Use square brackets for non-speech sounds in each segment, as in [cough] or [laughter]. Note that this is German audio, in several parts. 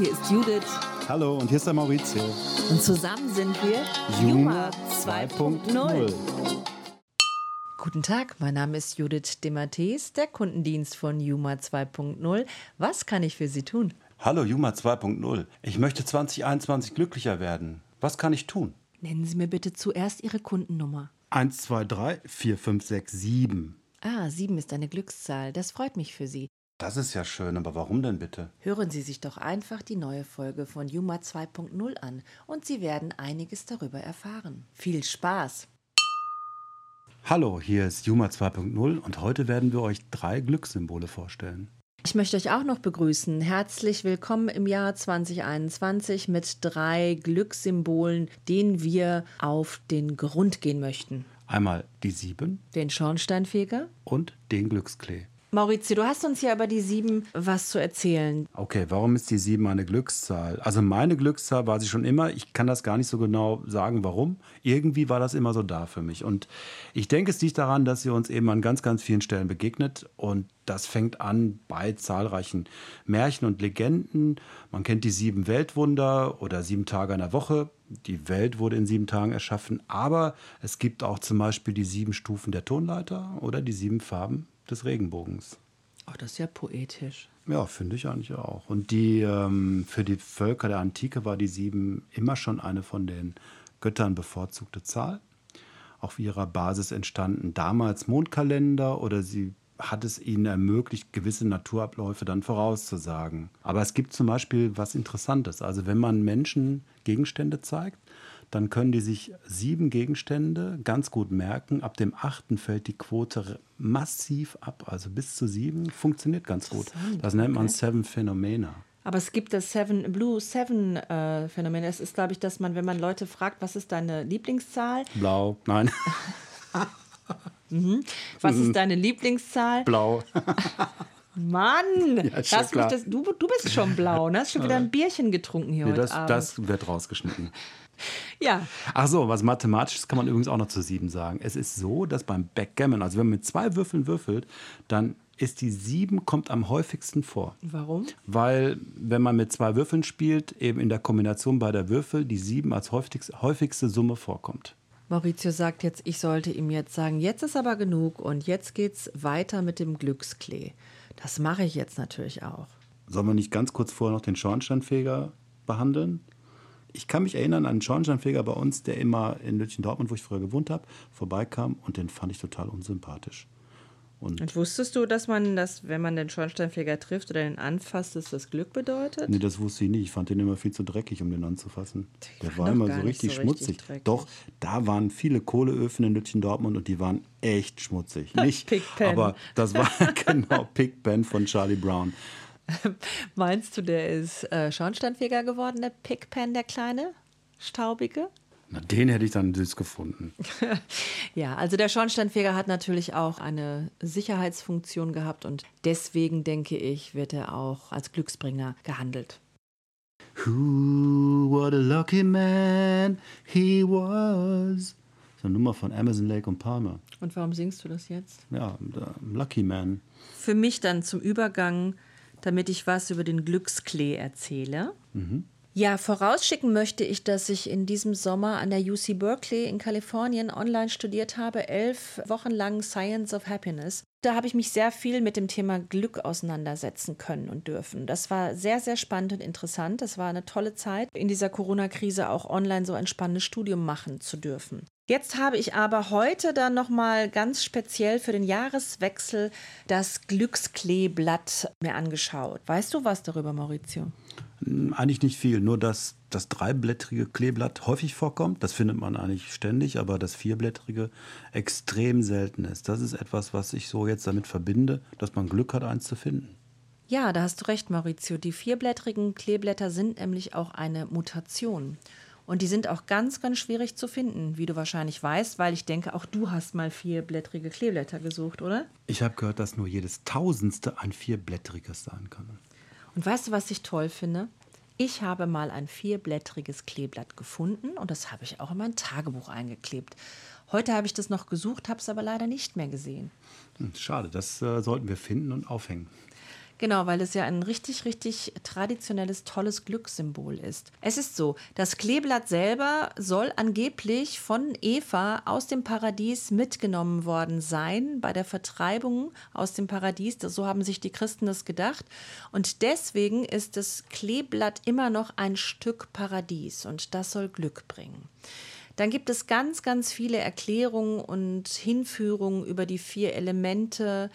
hier ist Judith. Hallo, und hier ist der Maurizio. Und zusammen sind wir Juma 2.0. Guten Tag, mein Name ist Judith Demates, der Kundendienst von Juma 2.0. Was kann ich für Sie tun? Hallo, Juma 2.0. Ich möchte 2021 glücklicher werden. Was kann ich tun? Nennen Sie mir bitte zuerst Ihre Kundennummer. 1, 2, 3, 4, 5, 6, 7. Ah, 7 ist eine Glückszahl. Das freut mich für Sie. Das ist ja schön, aber warum denn bitte? Hören Sie sich doch einfach die neue Folge von Juma 2.0 an und Sie werden einiges darüber erfahren. Viel Spaß! Hallo, hier ist Juma 2.0 und heute werden wir euch drei Glückssymbole vorstellen. Ich möchte euch auch noch begrüßen. Herzlich willkommen im Jahr 2021 mit drei Glückssymbolen, denen wir auf den Grund gehen möchten. Einmal die sieben Den Schornsteinfeger. und den Glücksklee. Maurizio, du hast uns ja über die sieben was zu erzählen. Okay, warum ist die 7 eine Glückszahl? Also meine Glückszahl war sie schon immer. Ich kann das gar nicht so genau sagen, warum. Irgendwie war das immer so da für mich. Und ich denke, es liegt daran, dass sie uns eben an ganz, ganz vielen Stellen begegnet. Und das fängt an bei zahlreichen Märchen und Legenden. Man kennt die sieben Weltwunder oder sieben Tage einer Woche. Die Welt wurde in sieben Tagen erschaffen. Aber es gibt auch zum Beispiel die sieben Stufen der Tonleiter oder die sieben Farben des Regenbogens. Oh, das ist ja poetisch. Ja, finde ich eigentlich auch. Und die ähm, für die Völker der Antike war die sieben immer schon eine von den Göttern bevorzugte Zahl. Auf ihrer Basis entstanden damals Mondkalender oder sie hat es ihnen ermöglicht, gewisse Naturabläufe dann vorauszusagen. Aber es gibt zum Beispiel was Interessantes. Also wenn man Menschen Gegenstände zeigt, dann können die sich sieben Gegenstände ganz gut merken. Ab dem achten fällt die Quote massiv ab, also bis zu sieben funktioniert ganz gut. Das nennt man okay. Seven Phenomena. Aber es gibt das Seven, Blue Seven äh, Phänomen. Das ist, glaube ich, dass man, wenn man Leute fragt, was ist deine Lieblingszahl? Blau, nein, [laughs] Was ist deine Lieblingszahl? blau. [laughs] Mann! Ja, Lass mich das, du, du bist schon blau, ne? Hast schon wieder ein Bierchen getrunken hier Nee, heute das, Abend. das wird rausgeschnitten. [laughs] ja, Ach so, was Mathematisches kann man übrigens auch noch zu sieben sagen. Es ist so, dass beim Backgammon, also wenn man mit zwei Würfeln würfelt, dann ist die sieben kommt am häufigsten vor. warum? Weil, wenn man mit zwei Würfeln spielt, eben in der Kombination beider Würfel die sieben als häufigste, häufigste Summe vorkommt. Maurizio sagt jetzt, ich sollte ihm jetzt sagen, jetzt ist aber genug und jetzt geht's weiter mit dem Glücksklee. Das mache ich jetzt natürlich auch. Sollen wir nicht ganz kurz vorher noch den Schornsteinfeger behandeln? Ich kann mich erinnern an einen Schornsteinfeger bei uns, der immer in Lütchen-Dortmund, wo ich früher gewohnt habe, vorbeikam und den fand ich total unsympathisch. Und Und wusstest du, dass man das, wenn man den Schornsteinfeger trifft oder den anfasst, dass das Glück bedeutet? nee, das wusste ich nicht. Ich fand den immer viel zu dreckig, um den anzufassen. Der waren war immer so richtig so schmutzig. richtig. Doch, da waren viele Kohleöfen in Lütchen-Dortmund und die waren echt schmutzig. [laughs] Nicht, Pigpen. aber das war [laughs] genau Pigpen von Charlie Brown. [laughs] Meinst du, der ist äh, Schornsteinfeger geworden, der Pigpen, der kleine, staubige? Na, den hätte ich dann süß gefunden. [laughs] Ja, also der Schornsteinfeger hat natürlich auch eine Sicherheitsfunktion gehabt und deswegen denke ich, wird er auch als Glücksbringer gehandelt. Who, what a lucky man he was. So eine Nummer von Amazon Lake und Palmer. Und warum singst du das jetzt? Ja, Lucky Man. Für mich dann zum Übergang, damit ich was über den Glücksklee erzähle. Ja, vorausschicken möchte ich, dass ich in diesem Sommer an der UC Berkeley in Kalifornien online studiert habe, elf Wochen lang Science of Happiness. Da habe ich mich sehr viel mit dem Thema Glück auseinandersetzen können und dürfen. Das war sehr, sehr spannend und interessant. Das war eine tolle Zeit, in dieser Corona-Krise auch online so ein spannendes Studium machen zu dürfen. Jetzt habe ich aber heute dann nochmal ganz speziell für den Jahreswechsel das Glückskleeblatt mir angeschaut. Weißt du was darüber, Maurizio? Eigentlich nicht viel, nur dass das dreiblättrige Kleeblatt häufig vorkommt. Das findet man eigentlich ständig, aber das vierblättrige extrem selten ist. Das ist etwas, was ich so jetzt damit verbinde, dass man Glück hat, eins zu finden. Ja, da hast du recht, Maurizio. Die vierblättrigen Kleeblätter sind nämlich auch eine Mutation. Und die sind auch ganz, ganz schwierig zu finden, wie du wahrscheinlich weißt, weil ich denke, auch du hast mal vierblättrige Kleeblätter gesucht, oder? Ich habe gehört, dass nur jedes Tausendste ein vierblättriges sein kann. Und weißt du, was ich toll finde? Ich habe mal ein vierblättriges Kleeblatt gefunden und das habe ich auch in mein Tagebuch eingeklebt. Heute habe ich das noch gesucht, habe es aber leider nicht mehr gesehen. Hm, Schade, das äh, sollten wir finden und aufhängen. Genau, weil es ja ein richtig, richtig traditionelles, tolles Glückssymbol ist. Es ist so, das Kleeblatt selber soll angeblich von Eva aus dem Paradies mitgenommen worden sein bei der Vertreibung aus dem Paradies. So haben sich die Christen das gedacht. Und deswegen ist das Kleeblatt immer noch ein Stück Paradies und das soll Glück bringen. Dann gibt es ganz, ganz viele Erklärungen und Hinführungen über die vier Elemente,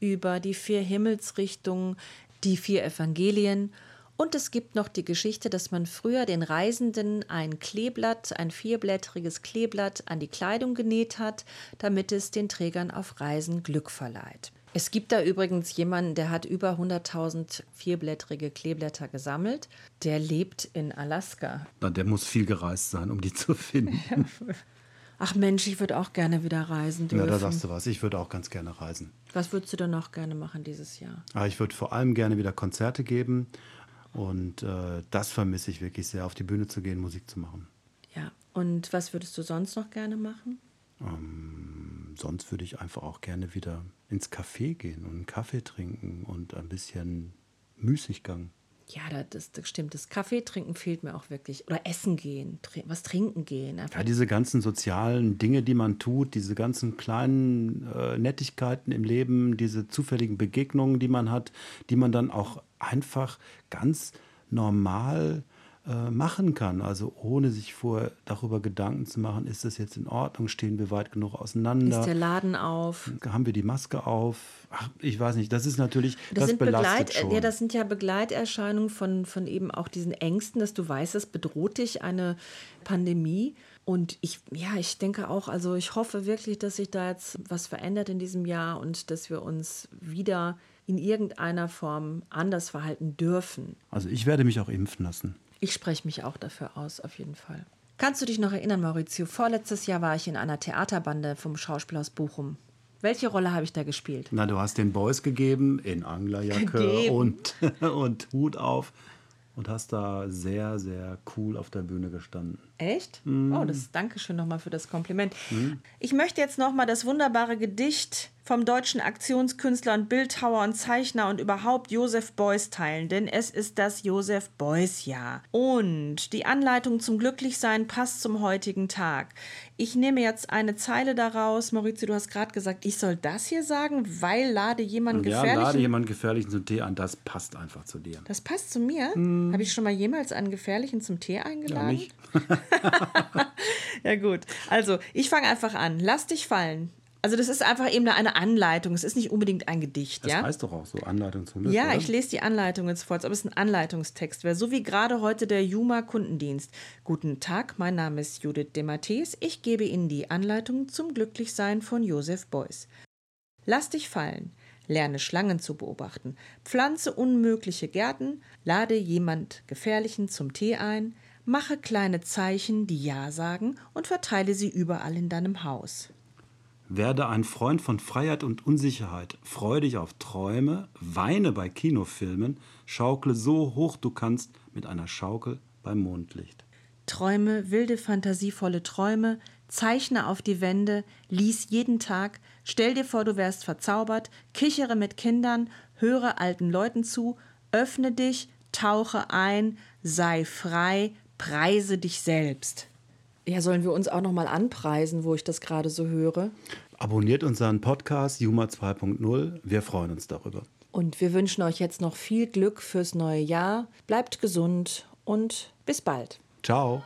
über die vier Himmelsrichtungen, die vier Evangelien. Und es gibt noch die Geschichte, dass man früher den Reisenden ein Kleeblatt, ein vierblättriges Kleeblatt an die Kleidung genäht hat, damit es den Trägern auf Reisen Glück verleiht. Es gibt da übrigens jemanden, der hat über 100.000 vierblättrige Kleeblätter gesammelt. Der lebt in Alaska. Der muss viel gereist sein, um die zu finden. [laughs] [laughs] Ach Mensch, ich würde auch gerne wieder reisen dürfen. Ja, da sagst du was. Ich würde auch ganz gerne reisen. Was würdest du denn noch gerne machen dieses Jahr? Ah, ich würde vor allem gerne wieder Konzerte geben. Und äh, das vermisse ich wirklich sehr, auf die Bühne zu gehen, Musik zu machen. Ja, und was würdest du sonst noch gerne machen? Ähm, sonst würde ich einfach auch gerne wieder ins Café gehen und einen Kaffee trinken und ein bisschen Müßiggang. Ja, das, das stimmt. Das Kaffee trinken fehlt mir auch wirklich. Oder essen gehen, was trinken gehen. Einfach. Ja, diese ganzen sozialen Dinge, die man tut, diese ganzen kleinen äh, Nettigkeiten im Leben, diese zufälligen Begegnungen, die man hat, die man dann auch einfach ganz normal äh, machen kann. Also ohne sich vorher darüber Gedanken zu machen, ist das jetzt in Ordnung, stehen wir weit genug auseinander. Ist der Laden auf? Haben wir die Maske auf? Ach, ich weiß nicht, das ist natürlich, das, das sind belastet Begleit, schon. Ja, das sind ja Begleiterscheinungen von, von eben auch diesen Ängsten, dass du weißt, es bedroht dich eine Pandemie. Und ich, ja, ich denke auch, also ich hoffe wirklich, dass sich da jetzt was verändert in diesem Jahr und dass wir uns wieder in irgendeiner Form anders verhalten dürfen. Also ich werde mich auch impfen lassen. Ich spreche mich auch dafür aus, auf jeden Fall. Kannst du dich noch erinnern, Maurizio? Vorletztes Jahr war ich in einer Theaterbande vom Schauspiel aus Bochum. Welche Rolle habe ich da gespielt? Na, du hast den Boys gegeben in Anglerjacke und, [laughs] und Hut auf und hast da sehr, sehr cool auf der Bühne gestanden. Echt? Mm. Oh, das Dankeschön nochmal für das Kompliment. Mm. Ich möchte jetzt nochmal das wunderbare Gedicht vom deutschen Aktionskünstler und Bildhauer und Zeichner und überhaupt Josef Beuys teilen, denn es ist das Josef Beuys Jahr. Und die Anleitung zum Glücklichsein passt zum heutigen Tag. Ich nehme jetzt eine Zeile daraus. Maurizio, du hast gerade gesagt, ich soll das hier sagen, weil lade jemand ja, gefährlichen... Ja, lade jemand gefährlichen zum Tee an. Das passt einfach zu dir. Das passt zu mir? Hm. Habe ich schon mal jemals einen gefährlichen zum Tee eingeladen? Ja, nicht. [laughs] [laughs] ja gut. Also, ich fange einfach an. Lass dich fallen. Also das ist einfach eben eine Anleitung. Es ist nicht unbedingt ein Gedicht. Das ja? heißt doch auch so Anleitung zum Glück. Ja, oder? ich lese die Anleitung jetzt vor, als ob es ein Anleitungstext wäre. So wie gerade heute der Juma Kundendienst. Guten Tag, mein Name ist Judith Demattees. Ich gebe Ihnen die Anleitung zum Glücklichsein von Josef Beuys. Lass dich fallen. Lerne Schlangen zu beobachten. Pflanze unmögliche Gärten. Lade jemand Gefährlichen zum Tee ein. Mache kleine Zeichen, die Ja sagen und verteile sie überall in deinem Haus. Werde ein Freund von Freiheit und Unsicherheit, freu dich auf Träume, weine bei Kinofilmen, schaukle so hoch du kannst mit einer Schaukel beim Mondlicht. Träume, wilde, fantasievolle Träume, zeichne auf die Wände, lies jeden Tag, stell dir vor, du wärst verzaubert, kichere mit Kindern, höre alten Leuten zu, öffne dich, tauche ein, sei frei, preise dich selbst. Ja, sollen wir uns auch noch mal anpreisen, wo ich das gerade so höre? Abonniert unseren Podcast Juma 2.0. Wir freuen uns darüber. Und wir wünschen euch jetzt noch viel Glück fürs neue Jahr. Bleibt gesund und bis bald. Ciao.